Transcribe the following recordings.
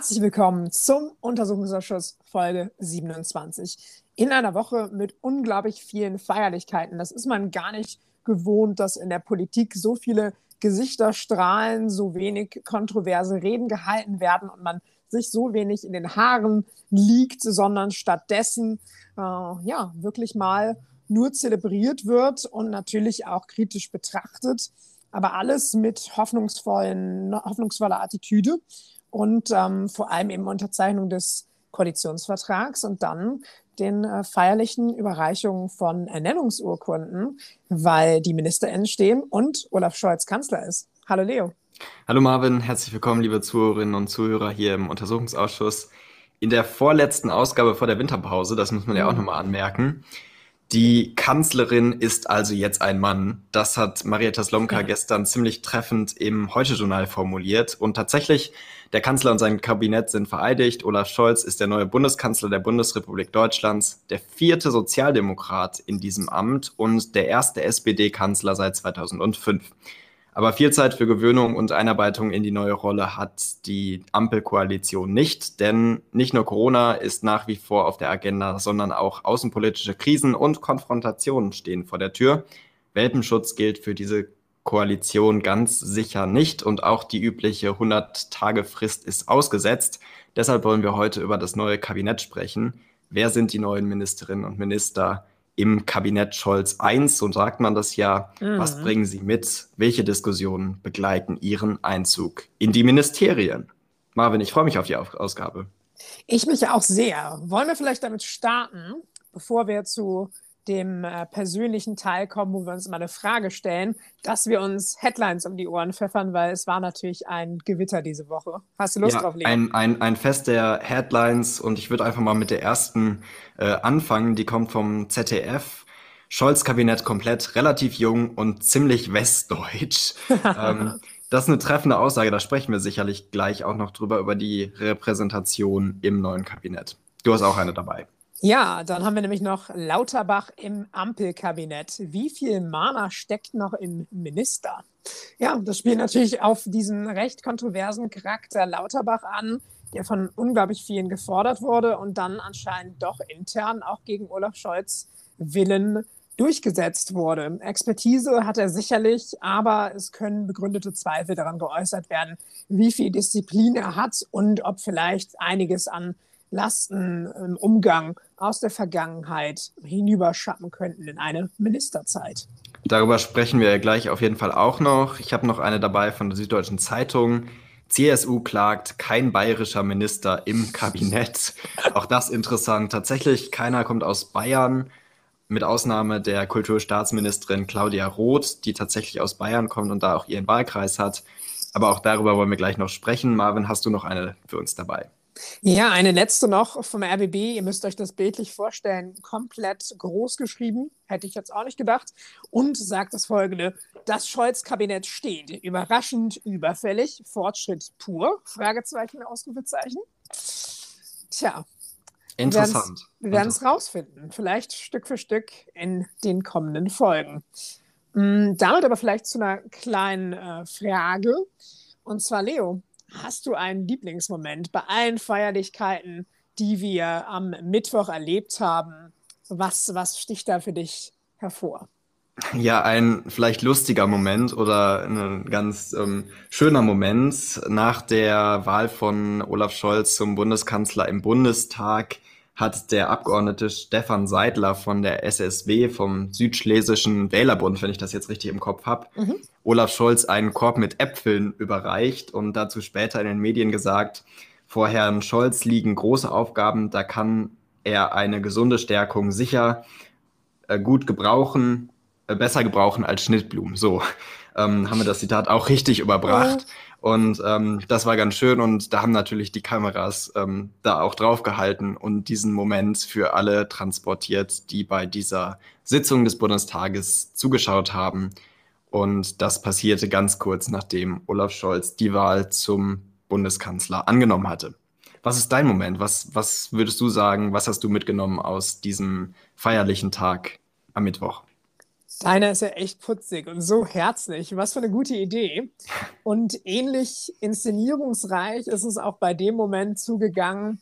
Herzlich willkommen zum Untersuchungsausschuss Folge 27. In einer Woche mit unglaublich vielen Feierlichkeiten. Das ist man gar nicht gewohnt, dass in der Politik so viele Gesichter strahlen, so wenig kontroverse Reden gehalten werden und man sich so wenig in den Haaren liegt, sondern stattdessen äh, ja wirklich mal nur zelebriert wird und natürlich auch kritisch betrachtet, aber alles mit hoffnungsvollen, hoffnungsvoller Attitüde und ähm, vor allem eben Unterzeichnung des Koalitionsvertrags und dann den äh, feierlichen Überreichungen von Ernennungsurkunden, weil die MinisterInnen stehen und Olaf Scholz Kanzler ist. Hallo Leo. Hallo Marvin, herzlich willkommen, liebe Zuhörerinnen und Zuhörer hier im Untersuchungsausschuss. In der vorletzten Ausgabe vor der Winterpause, das muss man ja auch mhm. nochmal anmerken, die Kanzlerin ist also jetzt ein Mann. Das hat Marietta Slomka ja. gestern ziemlich treffend im Heute-Journal formuliert. Und tatsächlich, der Kanzler und sein Kabinett sind vereidigt. Olaf Scholz ist der neue Bundeskanzler der Bundesrepublik Deutschlands, der vierte Sozialdemokrat in diesem Amt und der erste SPD-Kanzler seit 2005. Aber viel Zeit für Gewöhnung und Einarbeitung in die neue Rolle hat die Ampelkoalition nicht, denn nicht nur Corona ist nach wie vor auf der Agenda, sondern auch außenpolitische Krisen und Konfrontationen stehen vor der Tür. Welpenschutz gilt für diese Koalition ganz sicher nicht und auch die übliche 100-Tage-Frist ist ausgesetzt. Deshalb wollen wir heute über das neue Kabinett sprechen. Wer sind die neuen Ministerinnen und Minister? im Kabinett Scholz I, so sagt man das ja. Mhm. Was bringen Sie mit? Welche Diskussionen begleiten Ihren Einzug in die Ministerien? Marvin, ich freue mich auf die Ausgabe. Ich mich auch sehr. Wollen wir vielleicht damit starten, bevor wir zu dem äh, persönlichen Teil kommen, wo wir uns immer eine Frage stellen, dass wir uns Headlines um die Ohren pfeffern, weil es war natürlich ein Gewitter diese Woche. Hast du Lust ja, drauf, Leo? Ein, ein, ein Fest der Headlines und ich würde einfach mal mit der ersten äh, anfangen. Die kommt vom ZDF. Scholz-Kabinett komplett, relativ jung und ziemlich westdeutsch. ähm, das ist eine treffende Aussage, da sprechen wir sicherlich gleich auch noch drüber, über die Repräsentation im neuen Kabinett. Du hast auch eine dabei. Ja, dann haben wir nämlich noch Lauterbach im Ampelkabinett. Wie viel Mana steckt noch im Minister? Ja, das spielt natürlich auf diesen recht kontroversen Charakter Lauterbach an, der von unglaublich vielen gefordert wurde und dann anscheinend doch intern auch gegen Olaf Scholz Willen durchgesetzt wurde. Expertise hat er sicherlich, aber es können begründete Zweifel daran geäußert werden, wie viel Disziplin er hat und ob vielleicht einiges an Lasten im Umgang aus der Vergangenheit hinüberschappen könnten in eine Ministerzeit. Darüber sprechen wir gleich auf jeden Fall auch noch. Ich habe noch eine dabei von der Süddeutschen Zeitung. CSU klagt, kein bayerischer Minister im Kabinett. Auch das interessant. Tatsächlich, keiner kommt aus Bayern, mit Ausnahme der Kulturstaatsministerin Claudia Roth, die tatsächlich aus Bayern kommt und da auch ihren Wahlkreis hat. Aber auch darüber wollen wir gleich noch sprechen. Marvin, hast du noch eine für uns dabei? Ja, eine letzte noch vom RBB. Ihr müsst euch das bildlich vorstellen. Komplett groß geschrieben. Hätte ich jetzt auch nicht gedacht. Und sagt das folgende. Das Scholz-Kabinett steht. Überraschend, überfällig. Fortschritt pur. Fragezeichen, Ausrufezeichen. Tja. Interessant. Wir werden es rausfinden. Vielleicht Stück für Stück in den kommenden Folgen. Mm, damit aber vielleicht zu einer kleinen äh, Frage. Und zwar, Leo, Hast du einen Lieblingsmoment bei allen Feierlichkeiten, die wir am Mittwoch erlebt haben? Was, was sticht da für dich hervor? Ja, ein vielleicht lustiger Moment oder ein ganz ähm, schöner Moment nach der Wahl von Olaf Scholz zum Bundeskanzler im Bundestag hat der Abgeordnete Stefan Seidler von der SSW, vom Südschlesischen Wählerbund, wenn ich das jetzt richtig im Kopf habe, mhm. Olaf Scholz einen Korb mit Äpfeln überreicht und dazu später in den Medien gesagt, vor Herrn Scholz liegen große Aufgaben, da kann er eine gesunde Stärkung sicher äh, gut gebrauchen, äh, besser gebrauchen als Schnittblumen. So ähm, haben wir das Zitat auch richtig überbracht. Und ähm, das war ganz schön und da haben natürlich die Kameras ähm, da auch drauf gehalten und diesen Moment für alle transportiert, die bei dieser Sitzung des Bundestages zugeschaut haben. Und das passierte ganz kurz nachdem Olaf Scholz die Wahl zum Bundeskanzler angenommen hatte. Was ist dein Moment? Was, was würdest du sagen? Was hast du mitgenommen aus diesem feierlichen Tag am Mittwoch? Deiner ist ja echt putzig und so herzlich. Was für eine gute Idee. Und ähnlich inszenierungsreich ist es auch bei dem Moment zugegangen,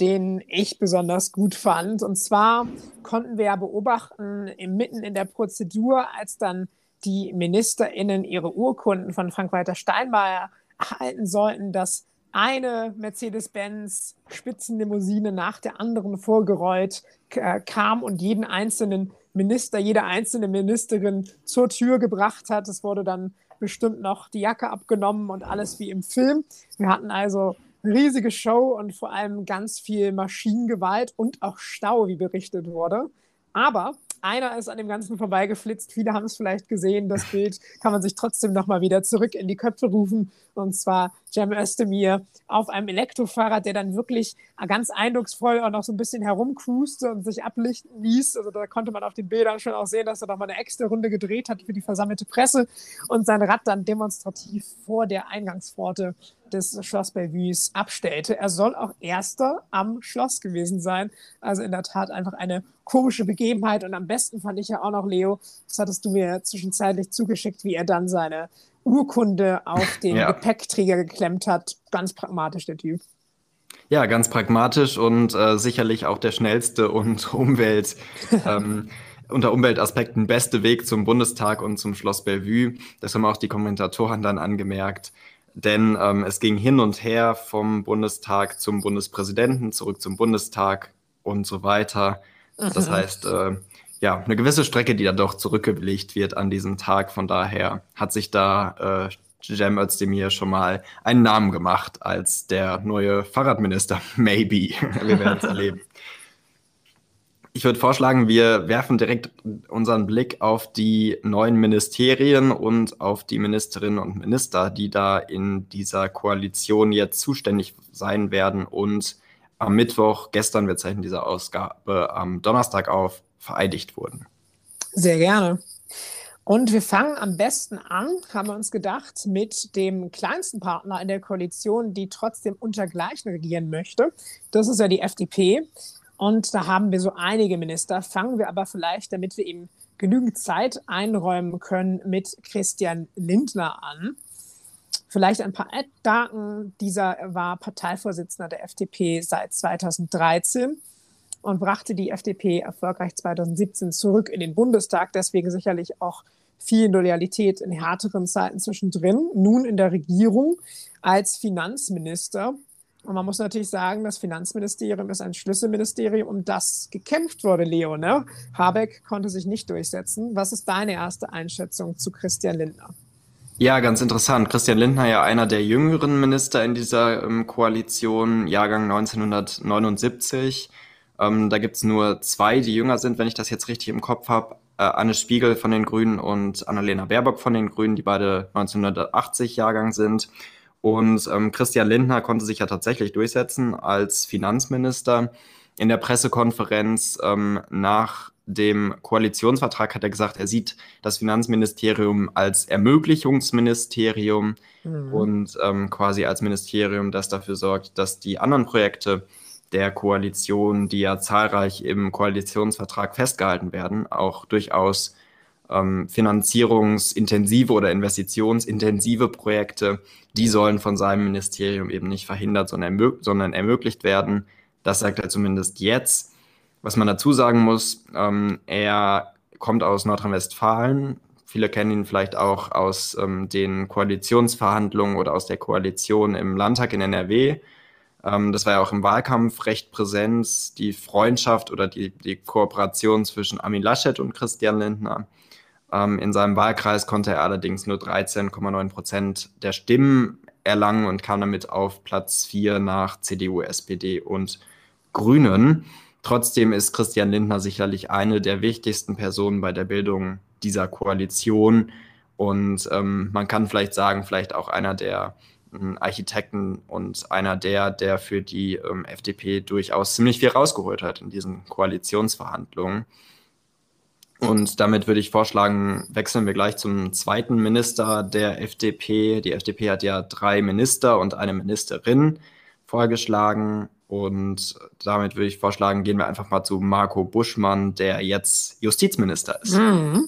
den ich besonders gut fand. Und zwar konnten wir ja beobachten, mitten in der Prozedur, als dann die MinisterInnen ihre Urkunden von Frank-Walter Steinmeier erhalten sollten, dass eine Mercedes-Benz Spitzenlimousine nach der anderen vorgerollt äh, kam und jeden einzelnen Minister, jede einzelne Ministerin zur Tür gebracht hat. Es wurde dann bestimmt noch die Jacke abgenommen und alles wie im Film. Wir hatten also riesige Show und vor allem ganz viel Maschinengewalt und auch Stau, wie berichtet wurde. Aber einer ist an dem Ganzen vorbeigeflitzt. Viele haben es vielleicht gesehen. Das Bild kann man sich trotzdem nochmal wieder zurück in die Köpfe rufen. Und zwar Cem Özdemir auf einem Elektrofahrrad, der dann wirklich ganz eindrucksvoll auch noch so ein bisschen herumcruiste und sich ablichten ließ. Also da konnte man auf den Bildern schon auch sehen, dass er nochmal eine extra Runde gedreht hat für die versammelte Presse und sein Rad dann demonstrativ vor der Eingangspforte des Schloss Bellevues abstellte. Er soll auch erster am Schloss gewesen sein. Also in der Tat einfach eine komische Begebenheit. Und am besten fand ich ja auch noch, Leo, das hattest du mir zwischenzeitlich zugeschickt, wie er dann seine Urkunde auf den ja. Gepäckträger geklemmt hat. Ganz pragmatisch, der Typ. Ja, ganz pragmatisch und äh, sicherlich auch der schnellste und Umwelt, ähm, unter Umweltaspekten beste Weg zum Bundestag und zum Schloss Bellevue. Das haben auch die Kommentatoren dann angemerkt. Denn ähm, es ging hin und her vom Bundestag zum Bundespräsidenten, zurück zum Bundestag und so weiter. Das mhm. heißt, äh, ja, eine gewisse Strecke, die da doch zurückgelegt wird an diesem Tag. Von daher hat sich da äh, Cem Özdemir schon mal einen Namen gemacht als der neue Fahrradminister. Maybe. Wir werden es erleben. Ich würde vorschlagen, wir werfen direkt unseren Blick auf die neuen Ministerien und auf die Ministerinnen und Minister, die da in dieser Koalition jetzt zuständig sein werden und am Mittwoch, gestern, wir zeichnen diese Ausgabe am Donnerstag auf, vereidigt wurden. Sehr gerne. Und wir fangen am besten an, haben wir uns gedacht, mit dem kleinsten Partner in der Koalition, die trotzdem untergleichen regieren möchte. Das ist ja die FDP. Und da haben wir so einige Minister. Fangen wir aber vielleicht, damit wir ihm genügend Zeit einräumen können, mit Christian Lindner an. Vielleicht ein paar Daten. Dieser war Parteivorsitzender der FDP seit 2013 und brachte die FDP erfolgreich 2017 zurück in den Bundestag. Deswegen sicherlich auch viel Loyalität in härteren Zeiten zwischendrin. Nun in der Regierung als Finanzminister. Und man muss natürlich sagen, das Finanzministerium ist ein Schlüsselministerium, um das gekämpft wurde, Leo. Ne? Habeck konnte sich nicht durchsetzen. Was ist deine erste Einschätzung zu Christian Lindner? Ja, ganz interessant. Christian Lindner ja einer der jüngeren Minister in dieser ähm, Koalition, Jahrgang 1979. Ähm, da gibt's nur zwei, die jünger sind, wenn ich das jetzt richtig im Kopf habe. Äh, Anne Spiegel von den Grünen und Annalena Baerbock von den Grünen, die beide 1980 Jahrgang sind. Und ähm, Christian Lindner konnte sich ja tatsächlich durchsetzen als Finanzminister. In der Pressekonferenz ähm, nach dem Koalitionsvertrag hat er gesagt, er sieht das Finanzministerium als Ermöglichungsministerium mhm. und ähm, quasi als Ministerium, das dafür sorgt, dass die anderen Projekte der Koalition, die ja zahlreich im Koalitionsvertrag festgehalten werden, auch durchaus ähm, finanzierungsintensive oder investitionsintensive Projekte, die sollen von seinem Ministerium eben nicht verhindert, sondern, ermög sondern ermöglicht werden. Das sagt er zumindest jetzt. Was man dazu sagen muss, ähm, er kommt aus Nordrhein-Westfalen. Viele kennen ihn vielleicht auch aus ähm, den Koalitionsverhandlungen oder aus der Koalition im Landtag in NRW. Ähm, das war ja auch im Wahlkampf recht präsent, die Freundschaft oder die, die Kooperation zwischen Armin Laschet und Christian Lindner. Ähm, in seinem Wahlkreis konnte er allerdings nur 13,9 Prozent der Stimmen erlangen und kam damit auf Platz 4 nach CDU, SPD und Grünen. Trotzdem ist Christian Lindner sicherlich eine der wichtigsten Personen bei der Bildung dieser Koalition. Und ähm, man kann vielleicht sagen, vielleicht auch einer der Architekten und einer der, der für die ähm, FDP durchaus ziemlich viel rausgeholt hat in diesen Koalitionsverhandlungen. Und damit würde ich vorschlagen, wechseln wir gleich zum zweiten Minister der FDP. Die FDP hat ja drei Minister und eine Ministerin vorgeschlagen. Und damit würde ich vorschlagen, gehen wir einfach mal zu Marco Buschmann, der jetzt Justizminister ist. Mhm.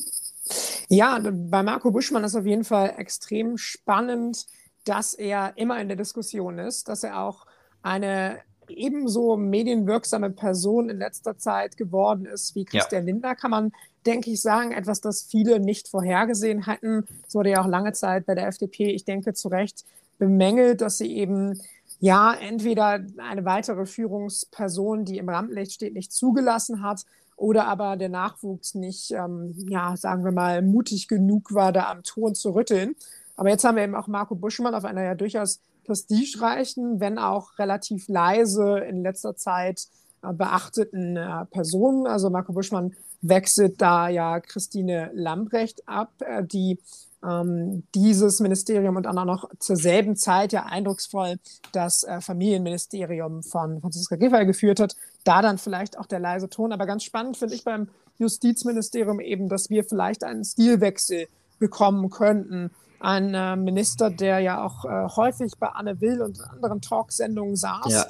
Ja, bei Marco Buschmann ist auf jeden Fall extrem spannend, dass er immer in der Diskussion ist, dass er auch eine ebenso medienwirksame Person in letzter Zeit geworden ist wie Christian ja. Lindner, kann man, denke ich, sagen. Etwas, das viele nicht vorhergesehen hatten. Es wurde ja auch lange Zeit bei der FDP, ich denke, zu Recht bemängelt, dass sie eben ja entweder eine weitere Führungsperson, die im Rampenlicht steht, nicht zugelassen hat oder aber der Nachwuchs nicht, ähm, ja, sagen wir mal, mutig genug war, da am Ton zu rütteln. Aber jetzt haben wir eben auch Marco Buschmann auf einer ja durchaus prestigereichen, wenn auch relativ leise in letzter Zeit äh, beachteten äh, Person. Also Marco Buschmann wechselt da ja Christine Lambrecht ab, äh, die ähm, dieses Ministerium und dann auch noch zur selben Zeit ja eindrucksvoll das äh, Familienministerium von Franziska Giffey geführt hat. Da dann vielleicht auch der leise Ton. Aber ganz spannend finde ich beim Justizministerium eben, dass wir vielleicht einen Stilwechsel bekommen könnten ein äh, Minister, der ja auch äh, häufig bei Anne Will und anderen Talksendungen saß. Ja.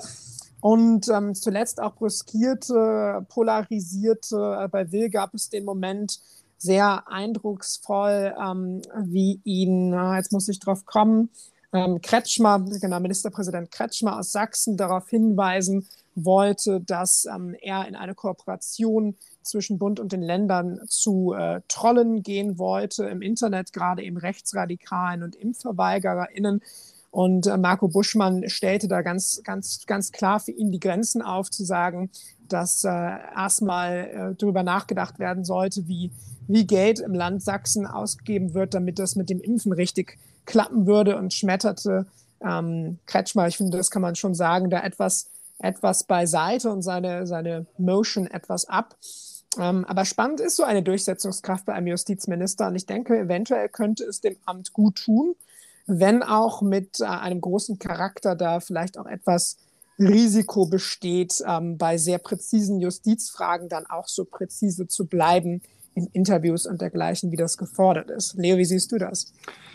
Und ähm, zuletzt auch brüskierte, polarisierte. Äh, bei Will gab es den Moment sehr eindrucksvoll, ähm, wie ihn, jetzt muss ich drauf kommen, ähm, Kretschmer, genau, Ministerpräsident Kretschmer aus Sachsen darauf hinweisen wollte, dass ähm, er in eine Kooperation zwischen Bund und den Ländern zu äh, Trollen gehen wollte im Internet, gerade eben Rechtsradikalen und ImpfverweigererInnen. Und äh, Marco Buschmann stellte da ganz, ganz, ganz klar für ihn die Grenzen auf, zu sagen, dass äh, erstmal äh, darüber nachgedacht werden sollte, wie, wie Geld im Land Sachsen ausgegeben wird, damit das mit dem Impfen richtig klappen würde und schmetterte ähm, Kretschmer, ich finde, das kann man schon sagen, da etwas, etwas beiseite und seine, seine Motion etwas ab. Ähm, aber spannend ist so eine Durchsetzungskraft bei einem Justizminister. Und ich denke, eventuell könnte es dem Amt gut tun, wenn auch mit äh, einem großen Charakter da vielleicht auch etwas Risiko besteht, ähm, bei sehr präzisen Justizfragen dann auch so präzise zu bleiben in Interviews und dergleichen, wie das gefordert ist. Leo, wie siehst du das?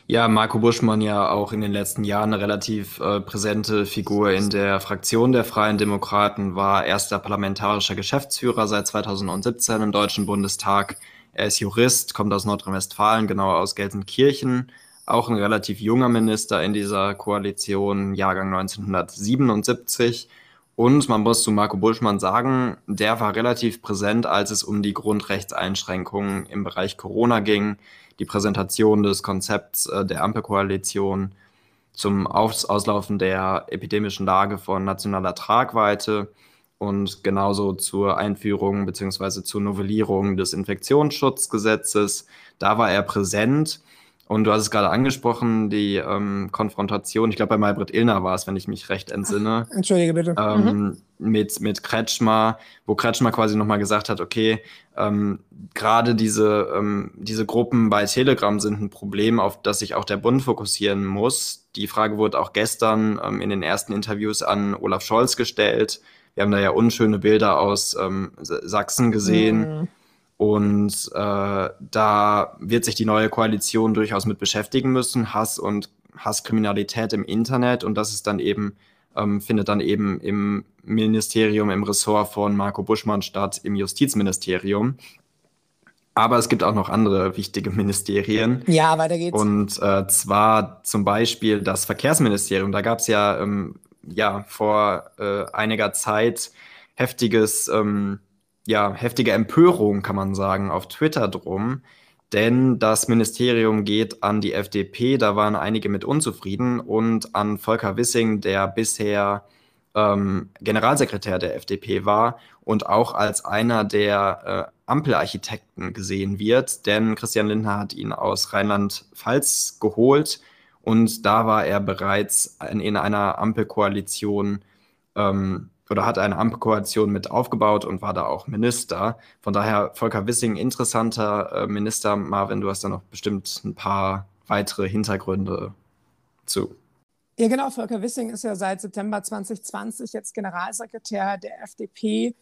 Ja, Marco Buschmann ja auch in den letzten Jahren eine relativ äh, präsente Figur in der Fraktion der Freien Demokraten, war erster parlamentarischer Geschäftsführer seit 2017 im Deutschen Bundestag. Er ist Jurist, kommt aus Nordrhein-Westfalen, genauer aus Gelsenkirchen. Auch ein relativ junger Minister in dieser Koalition, Jahrgang 1977. Und man muss zu Marco Buschmann sagen, der war relativ präsent, als es um die Grundrechtseinschränkungen im Bereich Corona ging die Präsentation des Konzepts äh, der Ampelkoalition zum Aus Auslaufen der epidemischen Lage von nationaler Tragweite und genauso zur Einführung bzw. zur Novellierung des Infektionsschutzgesetzes. Da war er präsent und du hast es gerade angesprochen, die ähm, Konfrontation, ich glaube bei Maybrit Illner war es, wenn ich mich recht entsinne. Entschuldige bitte. Ähm, mhm. mit, mit Kretschmer, wo Kretschmer quasi nochmal gesagt hat, okay, ähm, gerade diese, ähm, diese Gruppen bei Telegram sind ein Problem, auf das sich auch der Bund fokussieren muss. Die Frage wurde auch gestern ähm, in den ersten Interviews an Olaf Scholz gestellt. Wir haben da ja unschöne Bilder aus ähm, Sachsen gesehen. Mhm und äh, da wird sich die neue Koalition durchaus mit beschäftigen müssen, Hass und Hasskriminalität im Internet. Und das ist dann eben, ähm, findet dann eben im Ministerium, im Ressort von Marco Buschmann statt, im Justizministerium. Aber es gibt auch noch andere wichtige Ministerien. Ja, weiter geht's. Und äh, zwar zum Beispiel das Verkehrsministerium. Da gab es ja, ähm, ja vor äh, einiger Zeit heftiges ähm, ja, heftige Empörung, kann man sagen, auf Twitter drum. Denn das Ministerium geht an die FDP, da waren einige mit unzufrieden, und an Volker Wissing, der bisher ähm, Generalsekretär der FDP war und auch als einer der äh, Ampelarchitekten gesehen wird. Denn Christian Lindner hat ihn aus Rheinland-Pfalz geholt und da war er bereits in, in einer Ampelkoalition ähm, oder hat eine Ampelkoalition mit aufgebaut und war da auch Minister. Von daher Volker Wissing, interessanter äh, Minister. Marvin, du hast da noch bestimmt ein paar weitere Hintergründe zu. Ja, genau. Volker Wissing ist ja seit September 2020 jetzt Generalsekretär der FDP.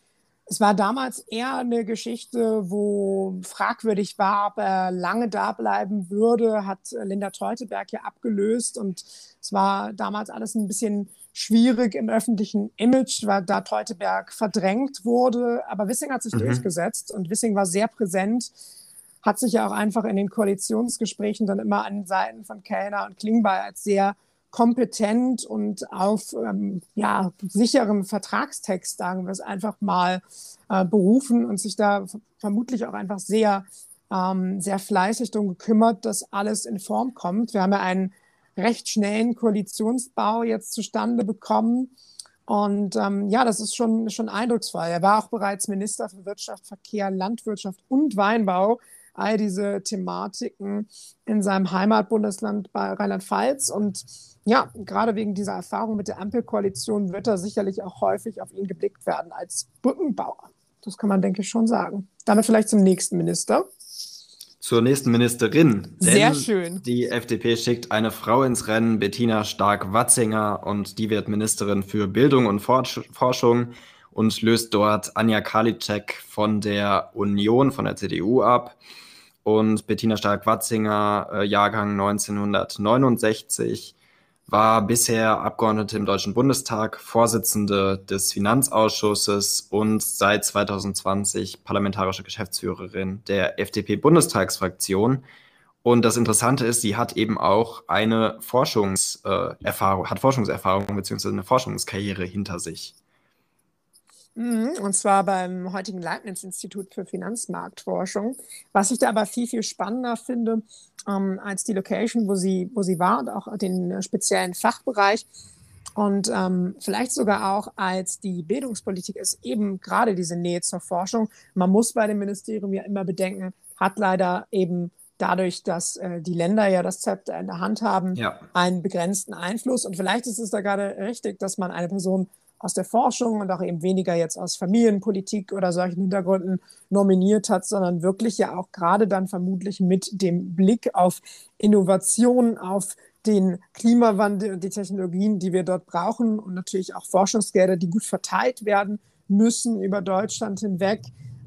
Es war damals eher eine Geschichte, wo fragwürdig war, ob er lange da bleiben würde, hat Linda Teuteberg ja abgelöst und es war damals alles ein bisschen schwierig im öffentlichen Image, weil da Teuteberg verdrängt wurde. Aber Wissing hat sich mhm. durchgesetzt und Wissing war sehr präsent, hat sich ja auch einfach in den Koalitionsgesprächen dann immer an Seiten von Kellner und Klingbeil als sehr kompetent und auf ähm, ja, sicheren Vertragstext, sagen wir es einfach mal, äh, berufen und sich da vermutlich auch einfach sehr, ähm, sehr fleißig darum gekümmert, dass alles in Form kommt. Wir haben ja einen recht schnellen Koalitionsbau jetzt zustande bekommen. Und ähm, ja, das ist schon, schon eindrucksvoll. Er war auch bereits Minister für Wirtschaft, Verkehr, Landwirtschaft und Weinbau all diese Thematiken in seinem Heimatbundesland bei Rheinland-Pfalz. Und ja, gerade wegen dieser Erfahrung mit der Ampelkoalition wird er sicherlich auch häufig auf ihn geblickt werden als Brückenbauer. Das kann man, denke ich, schon sagen. Damit vielleicht zum nächsten Minister. Zur nächsten Ministerin. Sehr schön. Die FDP schickt eine Frau ins Rennen, Bettina Stark-Watzinger, und die wird Ministerin für Bildung und Forschung und löst dort Anja Karliczek von der Union, von der CDU ab und Bettina Stark-Watzinger, äh, Jahrgang 1969, war bisher Abgeordnete im Deutschen Bundestag, Vorsitzende des Finanzausschusses und seit 2020 parlamentarische Geschäftsführerin der FDP-Bundestagsfraktion. Und das Interessante ist, sie hat eben auch eine Forschungserfahrung, äh, hat Forschungserfahrung bzw. eine Forschungskarriere hinter sich. Mhm, und zwar beim heutigen Leibniz-Institut für Finanzmarktforschung. Was ich da aber viel, viel spannender finde ähm, als die Location, wo sie, wo sie war und auch den speziellen Fachbereich. Und ähm, vielleicht sogar auch als die Bildungspolitik ist eben gerade diese Nähe zur Forschung. Man muss bei dem Ministerium ja immer bedenken, hat leider eben dadurch, dass äh, die Länder ja das Zepter in der Hand haben, ja. einen begrenzten Einfluss. Und vielleicht ist es da gerade richtig, dass man eine Person aus der Forschung und auch eben weniger jetzt aus Familienpolitik oder solchen Hintergründen nominiert hat, sondern wirklich ja auch gerade dann vermutlich mit dem Blick auf Innovation, auf den Klimawandel und die Technologien, die wir dort brauchen und natürlich auch Forschungsgelder, die gut verteilt werden müssen über Deutschland hinweg.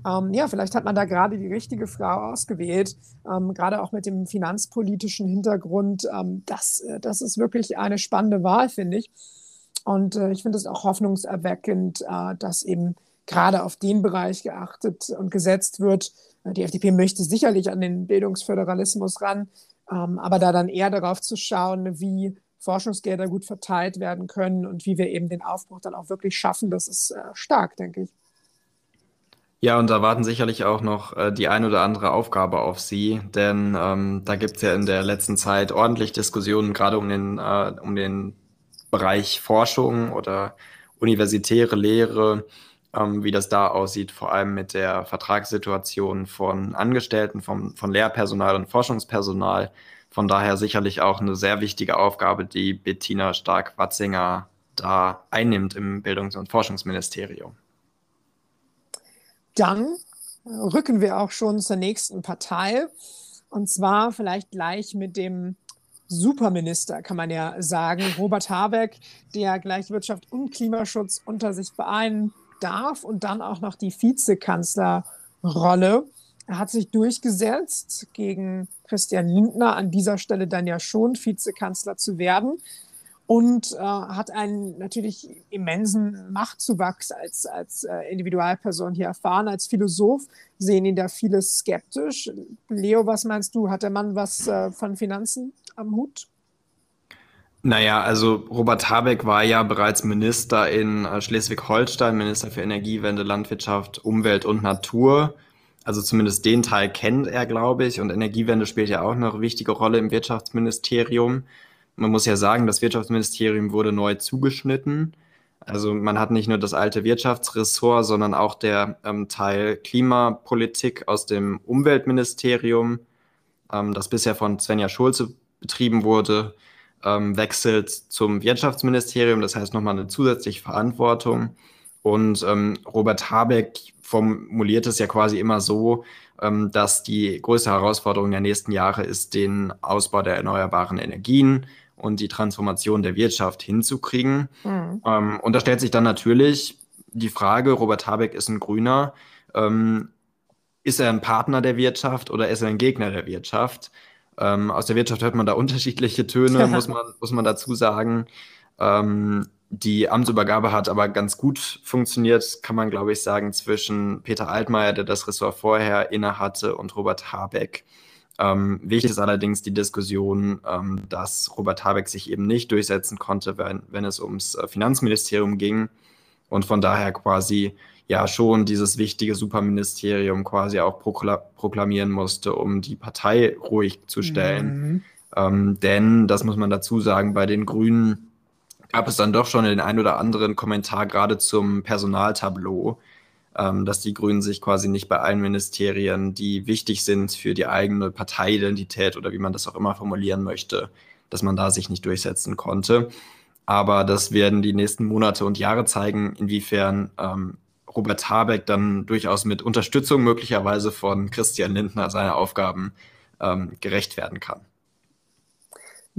Ähm, ja, vielleicht hat man da gerade die richtige Frau ausgewählt, ähm, gerade auch mit dem finanzpolitischen Hintergrund. Ähm, das, äh, das ist wirklich eine spannende Wahl, finde ich. Und äh, ich finde es auch hoffnungserweckend, äh, dass eben gerade auf den Bereich geachtet und gesetzt wird. Äh, die FDP möchte sicherlich an den Bildungsföderalismus ran, ähm, aber da dann eher darauf zu schauen, wie Forschungsgelder gut verteilt werden können und wie wir eben den Aufbruch dann auch wirklich schaffen, das ist äh, stark, denke ich. Ja, und da warten sicherlich auch noch äh, die ein oder andere Aufgabe auf Sie, denn ähm, da gibt es ja in der letzten Zeit ordentlich Diskussionen, gerade um den, äh, um den Bereich Forschung oder universitäre Lehre, ähm, wie das da aussieht, vor allem mit der Vertragssituation von Angestellten, vom, von Lehrpersonal und Forschungspersonal. Von daher sicherlich auch eine sehr wichtige Aufgabe, die Bettina Stark-Watzinger da einnimmt im Bildungs- und Forschungsministerium. Dann rücken wir auch schon zur nächsten Partei. Und zwar vielleicht gleich mit dem Superminister, kann man ja sagen. Robert Habeck, der gleich Wirtschaft und Klimaschutz unter sich vereinen darf und dann auch noch die Vizekanzlerrolle. Er hat sich durchgesetzt gegen Christian Lindner, an dieser Stelle dann ja schon Vizekanzler zu werden und äh, hat einen natürlich immensen Machtzuwachs als, als äh, Individualperson hier erfahren. Als Philosoph sehen ihn da viele skeptisch. Leo, was meinst du? Hat der Mann was äh, von Finanzen am Hut? Naja, also Robert Habeck war ja bereits Minister in äh, Schleswig-Holstein, Minister für Energiewende, Landwirtschaft, Umwelt und Natur. Also zumindest den Teil kennt er, glaube ich. Und Energiewende spielt ja auch eine wichtige Rolle im Wirtschaftsministerium. Man muss ja sagen, das Wirtschaftsministerium wurde neu zugeschnitten. Also man hat nicht nur das alte Wirtschaftsressort, sondern auch der ähm, Teil Klimapolitik aus dem Umweltministerium, ähm, das bisher von Svenja Schulze betrieben wurde, ähm, wechselt zum Wirtschaftsministerium. Das heißt nochmal eine zusätzliche Verantwortung. Und ähm, Robert Habeck formuliert es ja quasi immer so, ähm, dass die größte Herausforderung der nächsten Jahre ist, den Ausbau der erneuerbaren Energien und die Transformation der Wirtschaft hinzukriegen. Mhm. Ähm, und da stellt sich dann natürlich die Frage, Robert Habeck ist ein Grüner, ähm, ist er ein Partner der Wirtschaft oder ist er ein Gegner der Wirtschaft? Ähm, aus der Wirtschaft hört man da unterschiedliche Töne, muss, man, muss man dazu sagen. Ähm, die Amtsübergabe hat aber ganz gut funktioniert, kann man, glaube ich, sagen, zwischen Peter Altmaier, der das Ressort vorher innehatte, und Robert Habeck. Ähm, wichtig ist allerdings die Diskussion, ähm, dass Robert Habeck sich eben nicht durchsetzen konnte, wenn, wenn es ums äh, Finanzministerium ging und von daher quasi ja schon dieses wichtige Superministerium quasi auch prokla proklamieren musste, um die Partei ruhig zu stellen. Mhm. Ähm, denn, das muss man dazu sagen, bei den Grünen gab es dann doch schon den ein oder anderen Kommentar gerade zum Personaltableau, ähm, dass die Grünen sich quasi nicht bei allen Ministerien, die wichtig sind für die eigene Parteiidentität oder wie man das auch immer formulieren möchte, dass man da sich nicht durchsetzen konnte. Aber das werden die nächsten Monate und Jahre zeigen, inwiefern ähm, Robert Habeck dann durchaus mit Unterstützung möglicherweise von Christian Lindner seine Aufgaben ähm, gerecht werden kann.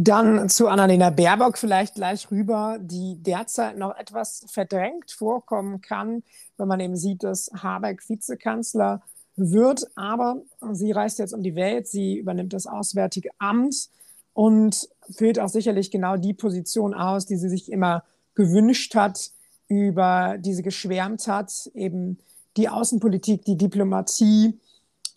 Dann zu Annalena Baerbock vielleicht gleich rüber, die derzeit noch etwas verdrängt vorkommen kann, wenn man eben sieht, dass Habeck Vizekanzler wird. Aber sie reist jetzt um die Welt, sie übernimmt das Auswärtige Amt und füllt auch sicherlich genau die Position aus, die sie sich immer gewünscht hat, über die sie geschwärmt hat, eben die Außenpolitik, die Diplomatie,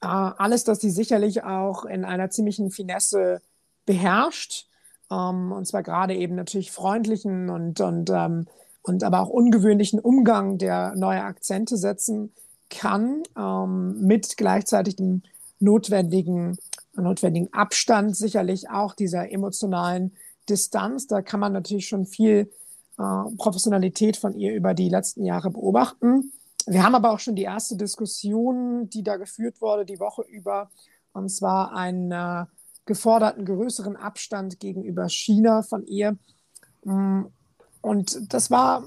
äh, alles, das sie sicherlich auch in einer ziemlichen Finesse beherrscht. Ähm, und zwar gerade eben natürlich freundlichen und, und, ähm, und aber auch ungewöhnlichen Umgang, der neue Akzente setzen kann, ähm, mit gleichzeitig dem notwendigen notwendigen Abstand, sicherlich auch dieser emotionalen Distanz. Da kann man natürlich schon viel äh, Professionalität von ihr über die letzten Jahre beobachten. Wir haben aber auch schon die erste Diskussion, die da geführt wurde, die Woche über, und zwar einen äh, geforderten größeren Abstand gegenüber China von ihr. Mm, und das war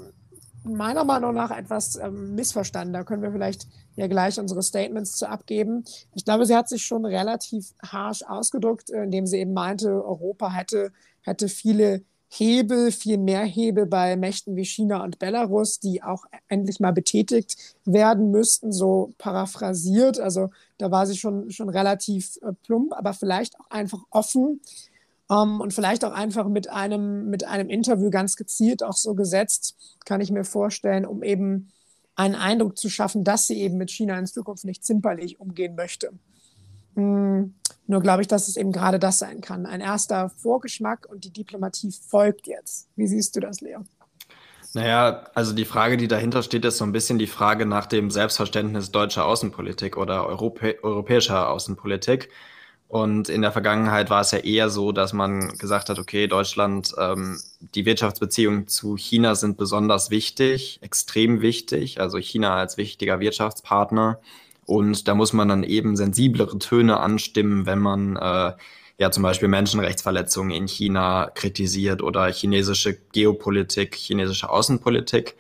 meiner Meinung nach etwas ähm, missverstanden. Da können wir vielleicht ja gleich unsere Statements zu abgeben. Ich glaube, sie hat sich schon relativ harsh ausgedrückt, äh, indem sie eben meinte, Europa hätte, hätte viele Hebel, viel mehr Hebel bei Mächten wie China und Belarus, die auch endlich mal betätigt werden müssten, so paraphrasiert. Also da war sie schon, schon relativ äh, plump, aber vielleicht auch einfach offen ähm, und vielleicht auch einfach mit einem, mit einem Interview ganz gezielt auch so gesetzt, kann ich mir vorstellen, um eben einen Eindruck zu schaffen, dass sie eben mit China in Zukunft nicht zimperlich umgehen möchte. Mm, nur glaube ich, dass es eben gerade das sein kann. Ein erster Vorgeschmack und die Diplomatie folgt jetzt. Wie siehst du das, Leo? Naja, also die Frage, die dahinter steht, ist so ein bisschen die Frage nach dem Selbstverständnis deutscher Außenpolitik oder Europä europäischer Außenpolitik. Und in der Vergangenheit war es ja eher so, dass man gesagt hat, okay, Deutschland, ähm, die Wirtschaftsbeziehungen zu China sind besonders wichtig, extrem wichtig, also China als wichtiger Wirtschaftspartner. Und da muss man dann eben sensiblere Töne anstimmen, wenn man äh, ja zum Beispiel Menschenrechtsverletzungen in China kritisiert oder chinesische Geopolitik, chinesische Außenpolitik.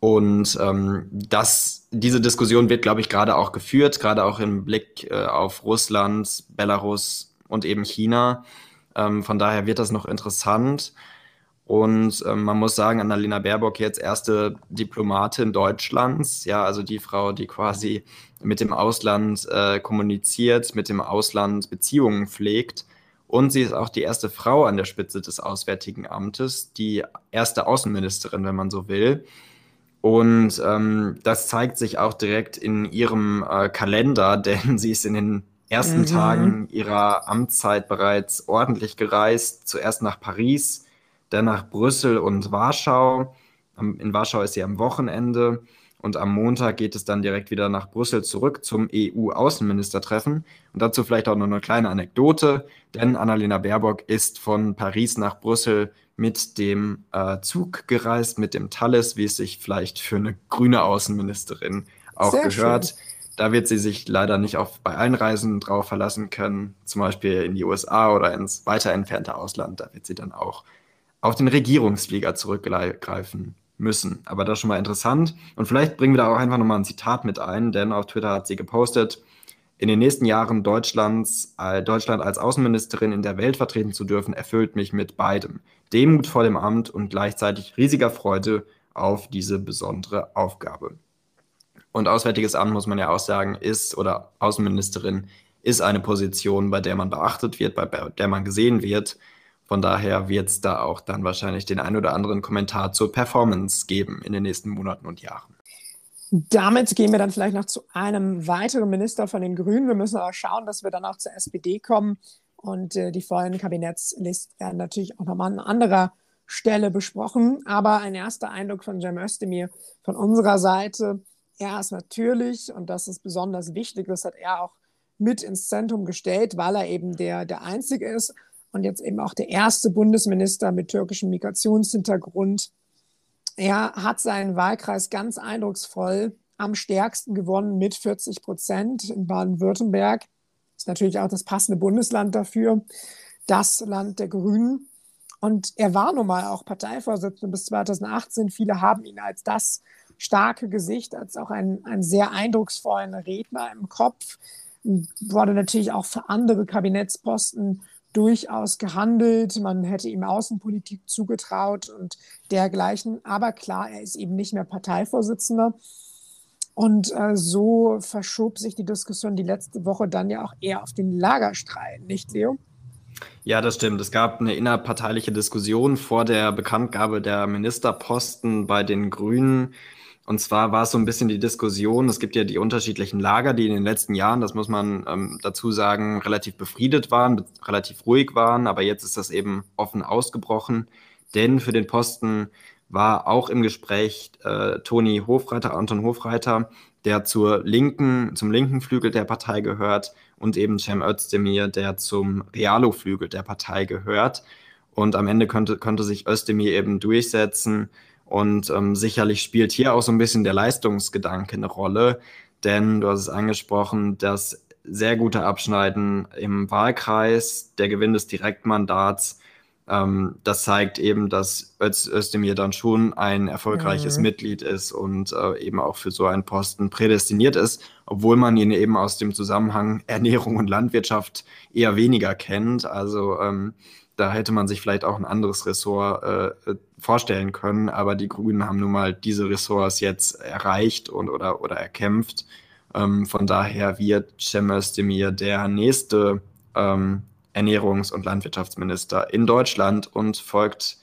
Und ähm, das, diese Diskussion wird, glaube ich, gerade auch geführt, gerade auch im Blick äh, auf Russland, Belarus und eben China. Ähm, von daher wird das noch interessant. Und ähm, man muss sagen, Annalena Baerbock jetzt erste Diplomatin Deutschlands, ja, also die Frau, die quasi mit dem Ausland äh, kommuniziert, mit dem Ausland Beziehungen pflegt. Und sie ist auch die erste Frau an der Spitze des Auswärtigen Amtes, die erste Außenministerin, wenn man so will. Und ähm, das zeigt sich auch direkt in ihrem äh, Kalender, denn sie ist in den ersten mhm. Tagen ihrer Amtszeit bereits ordentlich gereist. Zuerst nach Paris, dann nach Brüssel und Warschau. In Warschau ist sie am Wochenende und am Montag geht es dann direkt wieder nach Brüssel zurück zum EU-Außenministertreffen. Und dazu vielleicht auch noch eine kleine Anekdote, denn Annalena Baerbock ist von Paris nach Brüssel mit dem äh, Zug gereist, mit dem Thales, wie es sich vielleicht für eine grüne Außenministerin auch Sehr gehört. Schön. Da wird sie sich leider nicht auf, bei allen Reisen drauf verlassen können, zum Beispiel in die USA oder ins weiter entfernte Ausland. Da wird sie dann auch auf den Regierungsflieger zurückgreifen müssen. Aber das ist schon mal interessant. Und vielleicht bringen wir da auch einfach nochmal ein Zitat mit ein, denn auf Twitter hat sie gepostet, in den nächsten Jahren Deutschlands, äh, Deutschland als Außenministerin in der Welt vertreten zu dürfen, erfüllt mich mit beidem. Demut vor dem Amt und gleichzeitig riesiger Freude auf diese besondere Aufgabe. Und Auswärtiges Amt, muss man ja auch sagen, ist oder Außenministerin ist eine Position, bei der man beachtet wird, bei der man gesehen wird. Von daher wird es da auch dann wahrscheinlich den ein oder anderen Kommentar zur Performance geben in den nächsten Monaten und Jahren. Damit gehen wir dann vielleicht noch zu einem weiteren Minister von den Grünen. Wir müssen aber schauen, dass wir dann auch zur SPD kommen. Und äh, die vollen Kabinettslisten werden natürlich auch nochmal an anderer Stelle besprochen. Aber ein erster Eindruck von Cem Özdemir von unserer Seite. Er ist natürlich, und das ist besonders wichtig, das hat er auch mit ins Zentrum gestellt, weil er eben der, der Einzige ist und jetzt eben auch der erste Bundesminister mit türkischem Migrationshintergrund, er hat seinen Wahlkreis ganz eindrucksvoll am stärksten gewonnen mit 40 Prozent in Baden-Württemberg. Ist natürlich auch das passende Bundesland dafür, das Land der Grünen. Und er war nun mal auch Parteivorsitzender bis 2018. Viele haben ihn als das starke Gesicht, als auch einen, einen sehr eindrucksvollen Redner im Kopf. Wurde natürlich auch für andere Kabinettsposten durchaus gehandelt. Man hätte ihm Außenpolitik zugetraut und dergleichen. Aber klar, er ist eben nicht mehr Parteivorsitzender. Und äh, so verschob sich die Diskussion die letzte Woche dann ja auch eher auf den Lagerstreit, nicht, Leo? Ja, das stimmt. Es gab eine innerparteiliche Diskussion vor der Bekanntgabe der Ministerposten bei den Grünen. Und zwar war es so ein bisschen die Diskussion, es gibt ja die unterschiedlichen Lager, die in den letzten Jahren, das muss man ähm, dazu sagen, relativ befriedet waren, relativ ruhig waren, aber jetzt ist das eben offen ausgebrochen. Denn für den Posten war auch im Gespräch äh, Toni Hofreiter, Anton Hofreiter, der zur linken, zum linken Flügel der Partei gehört und eben Cem Özdemir, der zum Realo-Flügel der Partei gehört. Und am Ende könnte, könnte sich Özdemir eben durchsetzen und ähm, sicherlich spielt hier auch so ein bisschen der Leistungsgedanke eine Rolle, denn du hast es angesprochen, das sehr gute Abschneiden im Wahlkreis, der Gewinn des Direktmandats, ähm, das zeigt eben, dass Öz Özdemir dann schon ein erfolgreiches mhm. Mitglied ist und äh, eben auch für so einen Posten prädestiniert ist, obwohl man ihn eben aus dem Zusammenhang Ernährung und Landwirtschaft eher weniger kennt. Also ähm, da hätte man sich vielleicht auch ein anderes Ressort äh, vorstellen können, aber die Grünen haben nun mal diese Ressorts jetzt erreicht und oder, oder erkämpft. Ähm, von daher wird Cem Özdemir der nächste ähm, Ernährungs- und Landwirtschaftsminister in Deutschland und folgt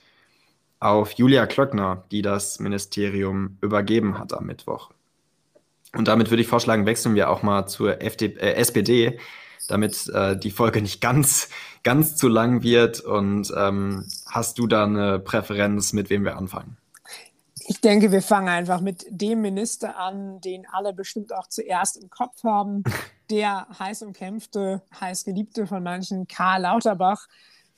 auf Julia Klöckner, die das Ministerium übergeben hat am Mittwoch. Und damit würde ich vorschlagen, wechseln wir auch mal zur FD äh, SPD damit äh, die Folge nicht ganz, ganz zu lang wird. Und ähm, hast du da eine Präferenz, mit wem wir anfangen? Ich denke, wir fangen einfach mit dem Minister an, den alle bestimmt auch zuerst im Kopf haben. Der heiß umkämpfte, heiß geliebte von manchen, Karl Lauterbach,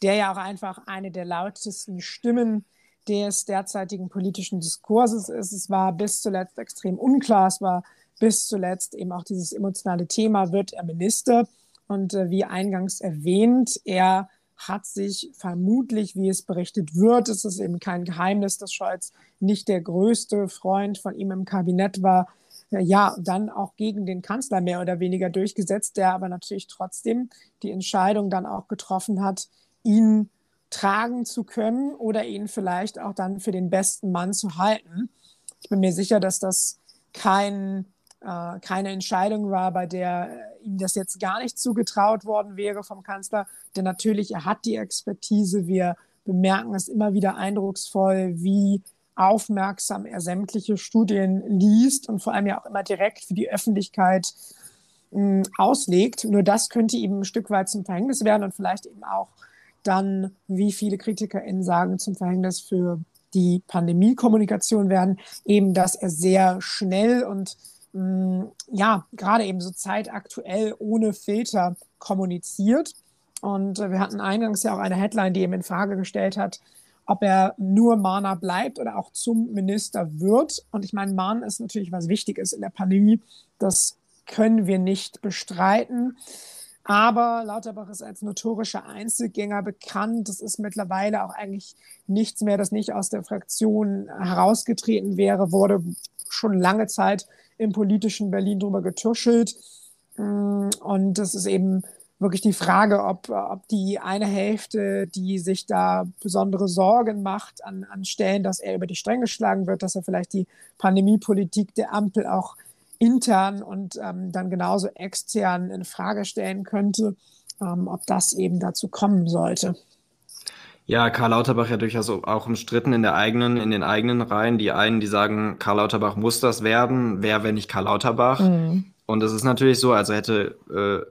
der ja auch einfach eine der lautesten Stimmen des derzeitigen politischen Diskurses ist. Es war bis zuletzt extrem unklar. Es war bis zuletzt eben auch dieses emotionale Thema, wird er Minister? Und äh, wie eingangs erwähnt, er hat sich vermutlich, wie es berichtet wird, es ist eben kein Geheimnis, dass Scholz nicht der größte Freund von ihm im Kabinett war, äh, ja, dann auch gegen den Kanzler mehr oder weniger durchgesetzt, der aber natürlich trotzdem die Entscheidung dann auch getroffen hat, ihn tragen zu können oder ihn vielleicht auch dann für den besten Mann zu halten. Ich bin mir sicher, dass das kein keine Entscheidung war, bei der äh, ihm das jetzt gar nicht zugetraut worden wäre vom Kanzler. Denn natürlich, er hat die Expertise. Wir bemerken es immer wieder eindrucksvoll, wie aufmerksam er sämtliche Studien liest und vor allem ja auch immer direkt für die Öffentlichkeit mh, auslegt. Nur das könnte ihm ein Stück weit zum Verhängnis werden und vielleicht eben auch dann, wie viele KritikerInnen sagen, zum Verhängnis für die Pandemie-Kommunikation werden, eben, dass er sehr schnell und Mm, ja, gerade eben so zeitaktuell ohne Filter kommuniziert. Und äh, wir hatten eingangs ja auch eine Headline, die eben in Frage gestellt hat, ob er nur Mahner bleibt oder auch zum Minister wird. Und ich meine, Mahn ist natürlich was Wichtiges in der Pandemie. Das können wir nicht bestreiten. Aber Lauterbach ist als notorischer Einzelgänger bekannt. Das ist mittlerweile auch eigentlich nichts mehr, das nicht aus der Fraktion herausgetreten wäre, wurde schon lange Zeit im politischen Berlin drüber getuschelt. Mm, und das ist eben wirklich die Frage, ob, ob die eine Hälfte, die sich da besondere Sorgen macht an, an Stellen, dass er über die Stränge schlagen wird, dass er vielleicht die Pandemiepolitik der Ampel auch intern und ähm, dann genauso extern in Frage stellen könnte, ähm, ob das eben dazu kommen sollte. Ja, Karl Lauterbach ja durchaus auch umstritten in der eigenen, in den eigenen Reihen. Die einen, die sagen, Karl Lauterbach muss das werden. Wer, wenn nicht Karl Lauterbach? Mhm. Und es ist natürlich so, also hätte äh,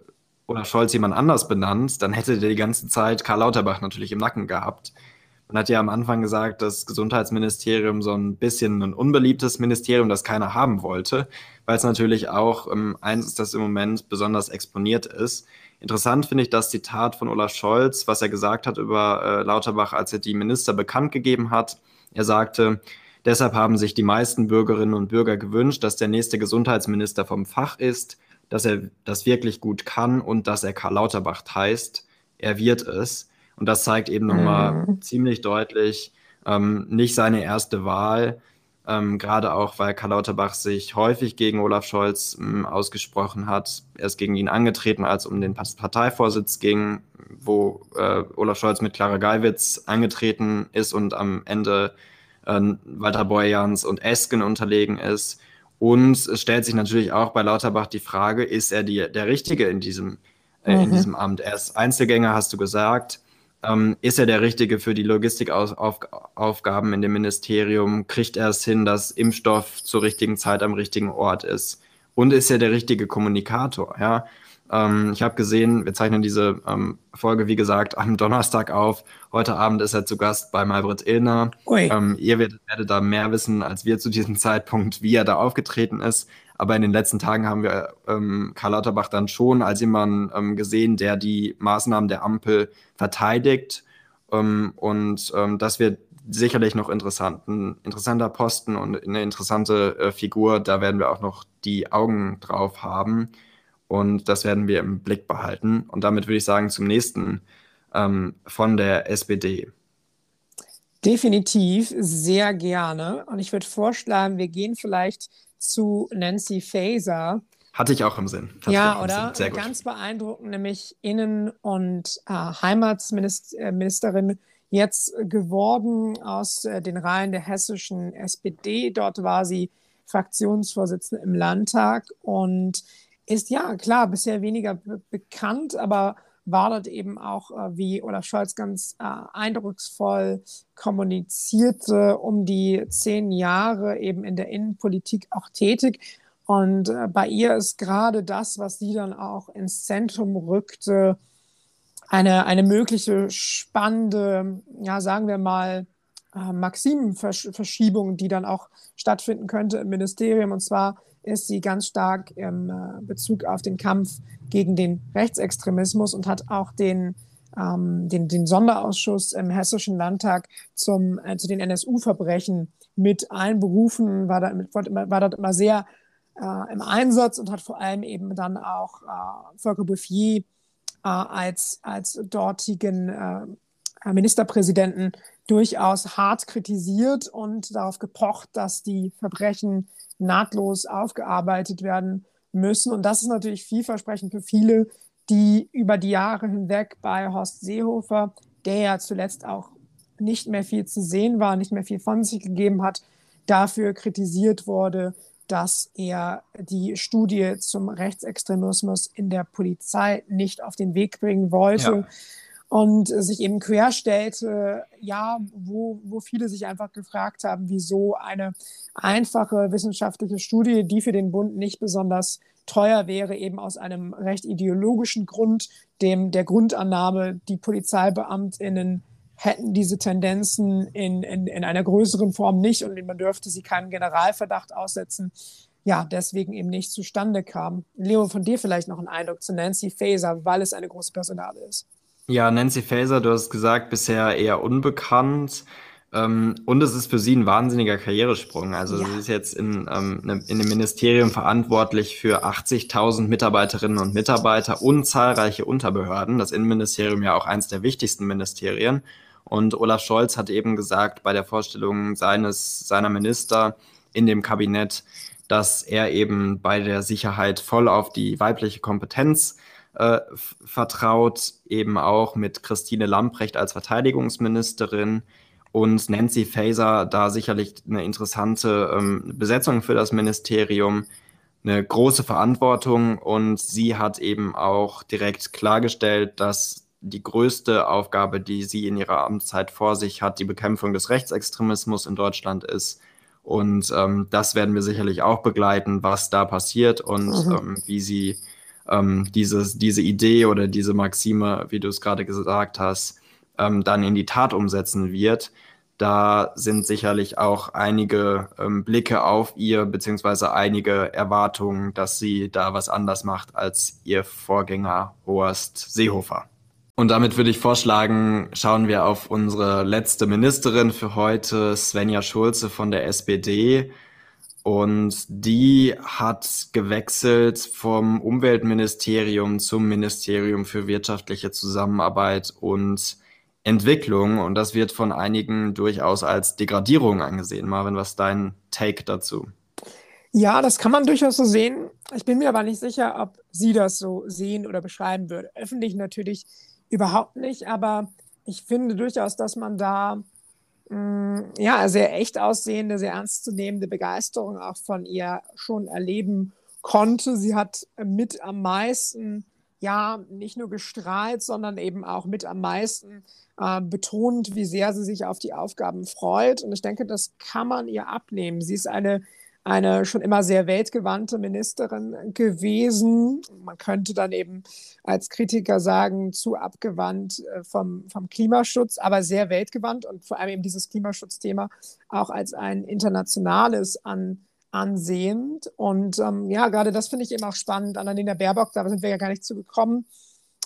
Olaf Scholz jemand anders benannt, dann hätte der die ganze Zeit Karl Lauterbach natürlich im Nacken gehabt. Man hat ja am Anfang gesagt, das Gesundheitsministerium so ein bisschen ein unbeliebtes Ministerium, das keiner haben wollte, weil es natürlich auch ähm, eins ist, das im Moment besonders exponiert ist. Interessant finde ich das Zitat von Olaf Scholz, was er gesagt hat über äh, Lauterbach, als er die Minister bekannt gegeben hat. Er sagte, deshalb haben sich die meisten Bürgerinnen und Bürger gewünscht, dass der nächste Gesundheitsminister vom Fach ist, dass er das wirklich gut kann und dass er Karl Lauterbach heißt. Er wird es. Und das zeigt eben nochmal mhm. ziemlich deutlich, ähm, nicht seine erste Wahl, ähm, gerade auch, weil Karl Lauterbach sich häufig gegen Olaf Scholz ähm, ausgesprochen hat. Er ist gegen ihn angetreten, als es um den Parteivorsitz ging, wo äh, Olaf Scholz mit Clara Geiwitz angetreten ist und am Ende äh, Walter Borjans und Esken unterlegen ist. Und es stellt sich natürlich auch bei Lauterbach die Frage, ist er die, der Richtige in diesem, äh, mhm. in diesem Amt? Er ist Einzelgänger, hast du gesagt ähm, ist er der Richtige für die Logistikaufgaben in dem Ministerium? Kriegt er es hin, dass Impfstoff zur richtigen Zeit am richtigen Ort ist? Und ist er der richtige Kommunikator? Ja, ähm, ich habe gesehen, wir zeichnen diese ähm, Folge, wie gesagt, am Donnerstag auf. Heute Abend ist er zu Gast bei Malbrit Illner. Ähm, ihr werdet, werdet, da mehr wissen als wir zu diesem Zeitpunkt, wie er da aufgetreten ist. Aber in den letzten Tagen haben wir ähm, Karl Lauterbach dann schon als jemand ähm, gesehen, der die Maßnahmen der Ampel verteidigt. Ähm, und das wird sicherlich noch interessant. Ein interessanter Posten und eine interessante äh, Figur. Da werden wir auch noch die Augen drauf haben. Und das werden wir im Blick behalten. Und damit würde ich sagen, zum nächsten ähm, von der SPD. Definitiv, sehr gerne. Und ich würde vorschlagen, wir gehen vielleicht zu Nancy Faeser. Hatte ich auch im Sinn. Ja, oder? Gut. Ganz beeindruckend, nämlich Innen- und äh, Heimatsministerin jetzt geworden aus äh, den Reihen der hessischen SPD. Dort war sie Fraktionsvorsitzende im Landtag und ist ja klar bisher weniger bekannt, aber war dort eben auch, äh, wie Olaf Scholz ganz äh, eindrucksvoll kommunizierte, um die zehn Jahre eben in der Innenpolitik auch tätig. Und äh, bei ihr ist gerade das, was sie dann auch ins Zentrum rückte, eine, eine mögliche spannende, ja, sagen wir mal, äh, Maximenverschiebung, die dann auch stattfinden könnte im Ministerium. Und zwar ist sie ganz stark im äh, Bezug auf den Kampf gegen den Rechtsextremismus und hat auch den, ähm, den, den Sonderausschuss im Hessischen Landtag zum, äh, zu den NSU-Verbrechen mit einberufen, war, da, war, war dort immer sehr äh, im Einsatz und hat vor allem eben dann auch äh, Volker Bouffier äh, als, als dortigen äh, Ministerpräsidenten durchaus hart kritisiert und darauf gepocht, dass die Verbrechen nahtlos aufgearbeitet werden müssen. Und das ist natürlich vielversprechend für viele, die über die Jahre hinweg bei Horst Seehofer, der ja zuletzt auch nicht mehr viel zu sehen war, nicht mehr viel von sich gegeben hat, dafür kritisiert wurde, dass er die Studie zum Rechtsextremismus in der Polizei nicht auf den Weg bringen wollte. Ja und sich eben querstellte, ja, wo, wo viele sich einfach gefragt haben, wieso eine einfache wissenschaftliche Studie, die für den Bund nicht besonders teuer wäre, eben aus einem recht ideologischen Grund, dem der Grundannahme, die PolizeibeamtInnen hätten diese Tendenzen in, in, in einer größeren Form nicht und man dürfte sie keinem Generalverdacht aussetzen, ja, deswegen eben nicht zustande kam. Leo, von dir vielleicht noch ein Eindruck zu Nancy Faeser, weil es eine große Personale ist. Ja, Nancy Faeser, du hast gesagt, bisher eher unbekannt. Ähm, und es ist für sie ein wahnsinniger Karrieresprung. Also ja. sie ist jetzt in, ähm, ne, in dem Ministerium verantwortlich für 80.000 Mitarbeiterinnen und Mitarbeiter und zahlreiche Unterbehörden. Das Innenministerium ja auch eins der wichtigsten Ministerien. Und Olaf Scholz hat eben gesagt bei der Vorstellung seines, seiner Minister in dem Kabinett, dass er eben bei der Sicherheit voll auf die weibliche Kompetenz äh, vertraut, eben auch mit Christine Lamprecht als Verteidigungsministerin und Nancy Faeser da sicherlich eine interessante ähm, Besetzung für das Ministerium, eine große Verantwortung und sie hat eben auch direkt klargestellt, dass die größte Aufgabe, die sie in ihrer Amtszeit vor sich hat, die Bekämpfung des Rechtsextremismus in Deutschland ist. Und ähm, das werden wir sicherlich auch begleiten, was da passiert und mhm. ähm, wie sie ähm, dieses, diese Idee oder diese Maxime, wie du es gerade gesagt hast, ähm, dann in die Tat umsetzen wird. Da sind sicherlich auch einige ähm, Blicke auf ihr, beziehungsweise einige Erwartungen, dass sie da was anders macht als ihr Vorgänger Horst Seehofer. Und damit würde ich vorschlagen, schauen wir auf unsere letzte Ministerin für heute, Svenja Schulze von der SPD. Und die hat gewechselt vom Umweltministerium zum Ministerium für wirtschaftliche Zusammenarbeit und Entwicklung. Und das wird von einigen durchaus als Degradierung angesehen. Marvin, was ist dein Take dazu? Ja, das kann man durchaus so sehen. Ich bin mir aber nicht sicher, ob sie das so sehen oder beschreiben würde. Öffentlich natürlich überhaupt nicht, aber ich finde durchaus, dass man da Mm, ja, sehr echt aussehende, sehr ernstzunehmende Begeisterung auch von ihr schon erleben konnte. Sie hat mit am meisten, ja, nicht nur gestrahlt, sondern eben auch mit am meisten äh, betont, wie sehr sie sich auf die Aufgaben freut. Und ich denke, das kann man ihr abnehmen. Sie ist eine eine schon immer sehr weltgewandte Ministerin gewesen. Man könnte dann eben als Kritiker sagen, zu abgewandt äh, vom, vom Klimaschutz, aber sehr weltgewandt und vor allem eben dieses Klimaschutzthema auch als ein internationales an, ansehend. Und ähm, ja, gerade das finde ich eben auch spannend. Annalena Baerbock, da sind wir ja gar nicht zu gekommen,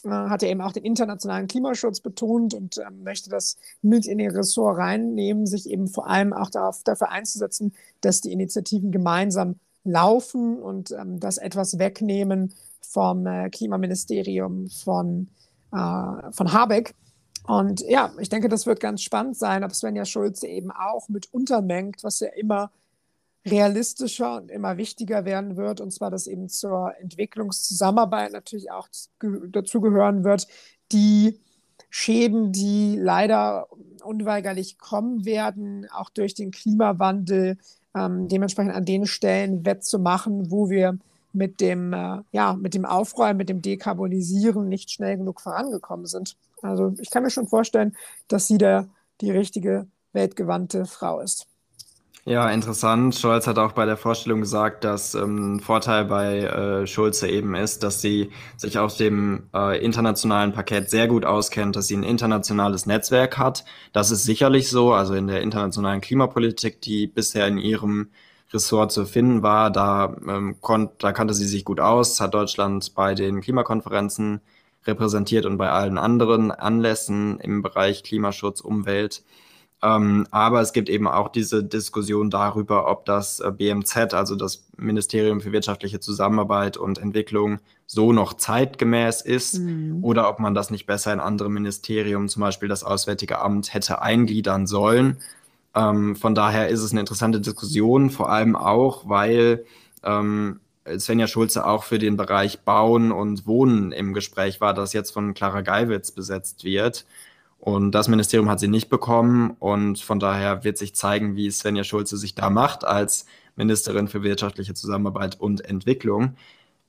hat er eben auch den internationalen Klimaschutz betont und äh, möchte das mit in ihr Ressort reinnehmen, sich eben vor allem auch darauf, dafür einzusetzen, dass die Initiativen gemeinsam laufen und ähm, das etwas wegnehmen vom äh, Klimaministerium von, äh, von Habeck. Und ja, ich denke, das wird ganz spannend sein, ob Svenja Schulze eben auch mit untermengt, was ja immer realistischer und immer wichtiger werden wird, und zwar, dass eben zur Entwicklungszusammenarbeit natürlich auch dazu gehören wird, die Schäden, die leider unweigerlich kommen werden, auch durch den Klimawandel, ähm, dementsprechend an den Stellen wettzumachen, wo wir mit dem, äh, ja, mit dem Aufräumen, mit dem Dekarbonisieren nicht schnell genug vorangekommen sind. Also ich kann mir schon vorstellen, dass sie da die richtige weltgewandte Frau ist. Ja, interessant. Scholz hat auch bei der Vorstellung gesagt, dass ähm, ein Vorteil bei äh, Schulze eben ist, dass sie sich auf dem äh, internationalen Parkett sehr gut auskennt, dass sie ein internationales Netzwerk hat. Das ist sicherlich so. Also in der internationalen Klimapolitik, die bisher in ihrem Ressort zu finden war, da, ähm, da kannte sie sich gut aus, hat Deutschland bei den Klimakonferenzen repräsentiert und bei allen anderen Anlässen im Bereich Klimaschutz, Umwelt. Ähm, aber es gibt eben auch diese Diskussion darüber, ob das äh, BMZ, also das Ministerium für wirtschaftliche Zusammenarbeit und Entwicklung, so noch zeitgemäß ist mhm. oder ob man das nicht besser in andere Ministerien, zum Beispiel das Auswärtige Amt, hätte eingliedern sollen. Ähm, von daher ist es eine interessante Diskussion, vor allem auch, weil ähm, Svenja Schulze auch für den Bereich Bauen und Wohnen im Gespräch war, das jetzt von Clara Geiwitz besetzt wird. Und das Ministerium hat sie nicht bekommen. Und von daher wird sich zeigen, wie Svenja Schulze sich da macht als Ministerin für wirtschaftliche Zusammenarbeit und Entwicklung.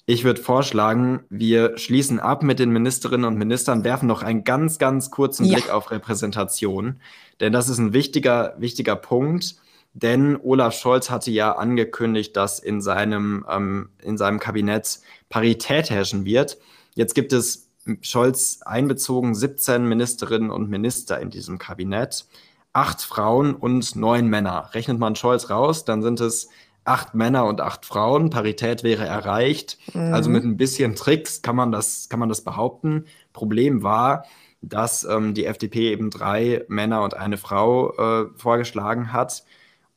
Ich würde vorschlagen, wir schließen ab mit den Ministerinnen und Ministern, werfen noch einen ganz, ganz kurzen ja. Blick auf Repräsentation. Denn das ist ein wichtiger, wichtiger Punkt. Denn Olaf Scholz hatte ja angekündigt, dass in seinem, ähm, in seinem Kabinett Parität herrschen wird. Jetzt gibt es Scholz einbezogen 17 Ministerinnen und Minister in diesem Kabinett, acht Frauen und neun Männer. Rechnet man Scholz raus, dann sind es acht Männer und acht Frauen. Parität wäre erreicht. Mhm. Also mit ein bisschen Tricks kann man das, kann man das behaupten. Problem war, dass ähm, die FDP eben drei Männer und eine Frau äh, vorgeschlagen hat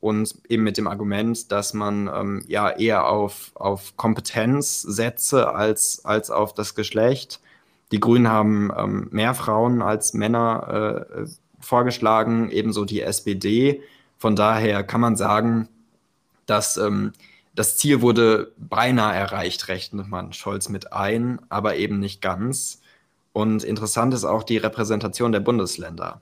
und eben mit dem Argument, dass man ähm, ja eher auf, auf Kompetenz setze als, als auf das Geschlecht. Die Grünen haben ähm, mehr Frauen als Männer äh, vorgeschlagen, ebenso die SPD. Von daher kann man sagen, dass ähm, das Ziel wurde beinahe erreicht, rechnet man Scholz mit ein, aber eben nicht ganz. Und interessant ist auch die Repräsentation der Bundesländer.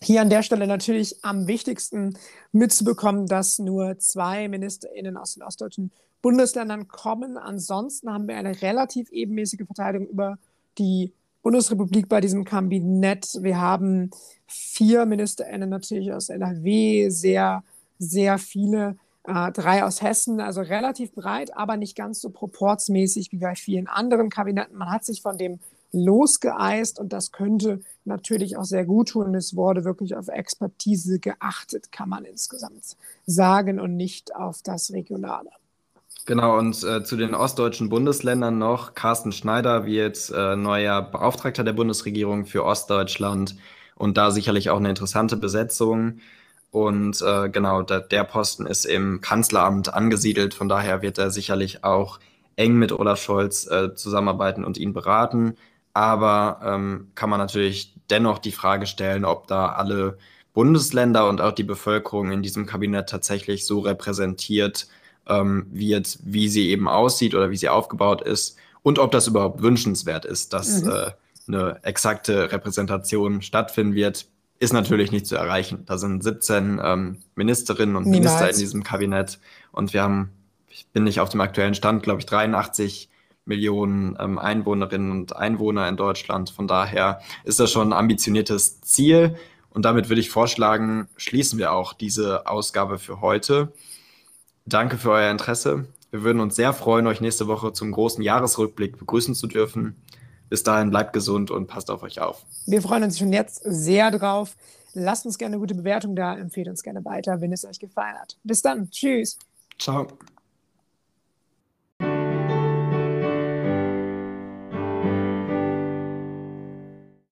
Hier an der Stelle natürlich am wichtigsten mitzubekommen, dass nur zwei MinisterInnen aus den ostdeutschen Bundesländern kommen. Ansonsten haben wir eine relativ ebenmäßige Verteilung über die Bundesrepublik bei diesem Kabinett. Wir haben vier MinisterInnen natürlich aus NRW, sehr, sehr viele, äh, drei aus Hessen, also relativ breit, aber nicht ganz so proportsmäßig wie bei vielen anderen Kabinetten. Man hat sich von dem losgeeist und das könnte natürlich auch sehr gut tun. Es wurde wirklich auf Expertise geachtet, kann man insgesamt sagen und nicht auf das Regionale. Genau, und äh, zu den ostdeutschen Bundesländern noch. Carsten Schneider wird äh, neuer Beauftragter der Bundesregierung für Ostdeutschland und da sicherlich auch eine interessante Besetzung. Und äh, genau, da, der Posten ist im Kanzleramt angesiedelt, von daher wird er sicherlich auch eng mit Olaf Scholz äh, zusammenarbeiten und ihn beraten. Aber ähm, kann man natürlich dennoch die Frage stellen, ob da alle Bundesländer und auch die Bevölkerung in diesem Kabinett tatsächlich so repräsentiert ähm, wird, wie sie eben aussieht oder wie sie aufgebaut ist und ob das überhaupt wünschenswert ist, dass mhm. äh, eine exakte Repräsentation stattfinden wird, ist natürlich nicht zu erreichen. Da sind 17 ähm, Ministerinnen und Niemals. Minister in diesem Kabinett und wir haben, ich bin nicht auf dem aktuellen Stand, glaube ich, 83 Millionen ähm, Einwohnerinnen und Einwohner in Deutschland. Von daher ist das schon ein ambitioniertes Ziel. Und damit würde ich vorschlagen, schließen wir auch diese Ausgabe für heute. Danke für euer Interesse. Wir würden uns sehr freuen, euch nächste Woche zum großen Jahresrückblick begrüßen zu dürfen. Bis dahin bleibt gesund und passt auf euch auf. Wir freuen uns schon jetzt sehr drauf. Lasst uns gerne eine gute Bewertung da, empfehlt uns gerne weiter, wenn es euch gefallen hat. Bis dann. Tschüss. Ciao.